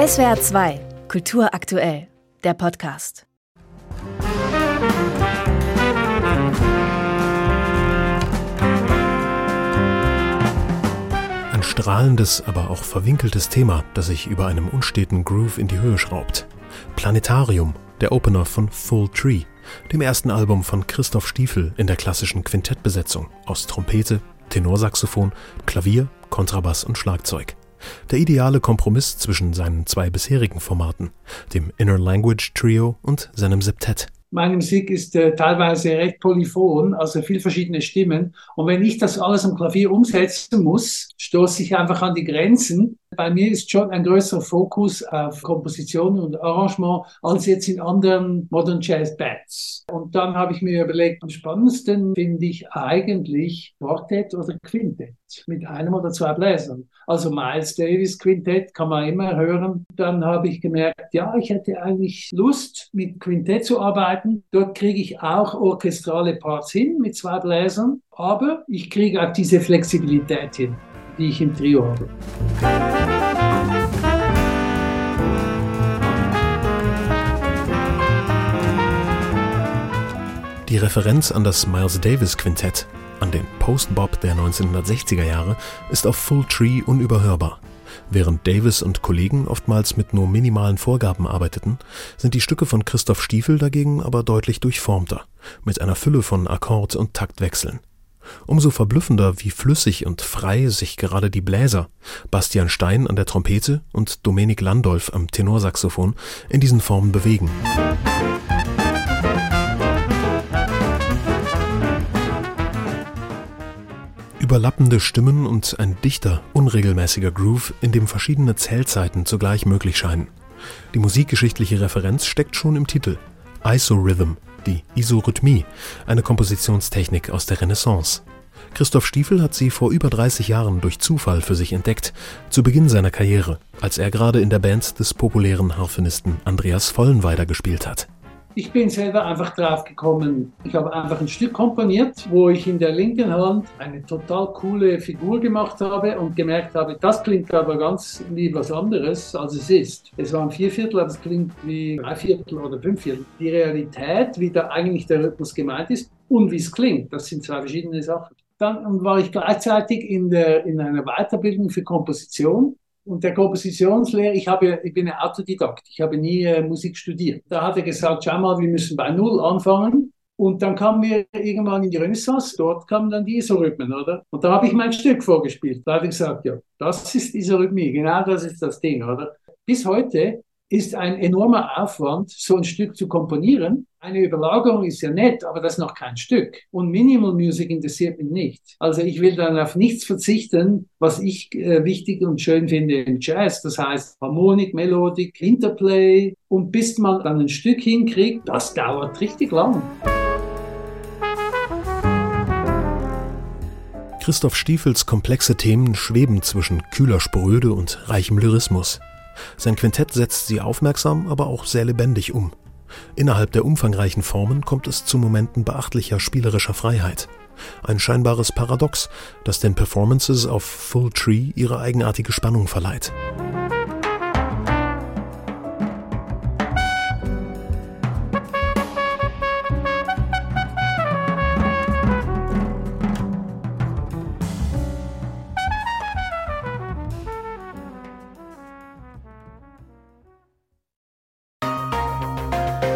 SWR 2, Kultur aktuell, der Podcast. Ein strahlendes, aber auch verwinkeltes Thema, das sich über einem unsteten Groove in die Höhe schraubt. Planetarium, der Opener von Full Tree, dem ersten Album von Christoph Stiefel in der klassischen Quintettbesetzung aus Trompete, Tenorsaxophon, Klavier, Kontrabass und Schlagzeug. Der ideale Kompromiss zwischen seinen zwei bisherigen Formaten, dem Inner Language Trio und seinem Septett. Meine Musik ist äh, teilweise recht polyphon, also viel verschiedene Stimmen. Und wenn ich das alles am Klavier umsetzen muss, stoße ich einfach an die Grenzen bei mir ist schon ein größerer Fokus auf Komposition und Arrangement als jetzt in anderen Modern Jazz Bands. Und dann habe ich mir überlegt, am spannendsten finde ich eigentlich Quartett oder Quintett mit einem oder zwei Bläsern. Also Miles Davis Quintett kann man immer hören. Dann habe ich gemerkt, ja, ich hätte eigentlich Lust, mit Quintett zu arbeiten. Dort kriege ich auch orchestrale Parts hin mit zwei Bläsern, aber ich kriege auch diese Flexibilität hin die ich im Trio habe. Die Referenz an das Miles Davis Quintett, an den Post-Bop der 1960er Jahre, ist auf Full Tree unüberhörbar. Während Davis und Kollegen oftmals mit nur minimalen Vorgaben arbeiteten, sind die Stücke von Christoph Stiefel dagegen aber deutlich durchformter, mit einer Fülle von Akkord- und Taktwechseln. Umso verblüffender, wie flüssig und frei sich gerade die Bläser, Bastian Stein an der Trompete und Dominik Landolf am Tenorsaxophon, in diesen Formen bewegen. Überlappende Stimmen und ein dichter, unregelmäßiger Groove, in dem verschiedene Zählzeiten zugleich möglich scheinen. Die musikgeschichtliche Referenz steckt schon im Titel. Isorhythm, die Isorhythmie, eine Kompositionstechnik aus der Renaissance. Christoph Stiefel hat sie vor über 30 Jahren durch Zufall für sich entdeckt, zu Beginn seiner Karriere, als er gerade in der Band des populären Harfenisten Andreas Vollenweider gespielt hat. Ich bin selber einfach drauf gekommen. Ich habe einfach ein Stück komponiert, wo ich in der linken Hand eine total coole Figur gemacht habe und gemerkt habe, das klingt aber ganz wie was anderes, als es ist. Es waren vier Viertel, aber es klingt wie drei Viertel oder fünf Viertel. Die Realität, wie da eigentlich der Rhythmus gemeint ist und wie es klingt, das sind zwei verschiedene Sachen. Dann war ich gleichzeitig in, der, in einer Weiterbildung für Komposition und der Kompositionslehrer, ich, habe, ich bin ein Autodidakt, ich habe nie äh, Musik studiert. Da hat er gesagt, schau mal, wir müssen bei Null anfangen. Und dann kamen wir irgendwann in die Renaissance, dort kamen dann die Isorhythmen, oder? Und da habe ich mein Stück vorgespielt. Da hat er gesagt, ja, das ist Isorhythmie, genau das ist das Ding, oder? Bis heute ist ein enormer Aufwand, so ein Stück zu komponieren. Eine Überlagerung ist ja nett, aber das ist noch kein Stück. Und Minimal Music interessiert mich nicht. Also ich will dann auf nichts verzichten, was ich äh, wichtig und schön finde im Jazz. Das heißt Harmonik, Melodik, Interplay. Und bis man dann ein Stück hinkriegt, das dauert richtig lang. Christoph Stiefels komplexe Themen schweben zwischen kühler Spröde und reichem Lyrismus. Sein Quintett setzt sie aufmerksam, aber auch sehr lebendig um. Innerhalb der umfangreichen Formen kommt es zu Momenten beachtlicher spielerischer Freiheit. Ein scheinbares Paradox, das den Performances auf Full Tree ihre eigenartige Spannung verleiht.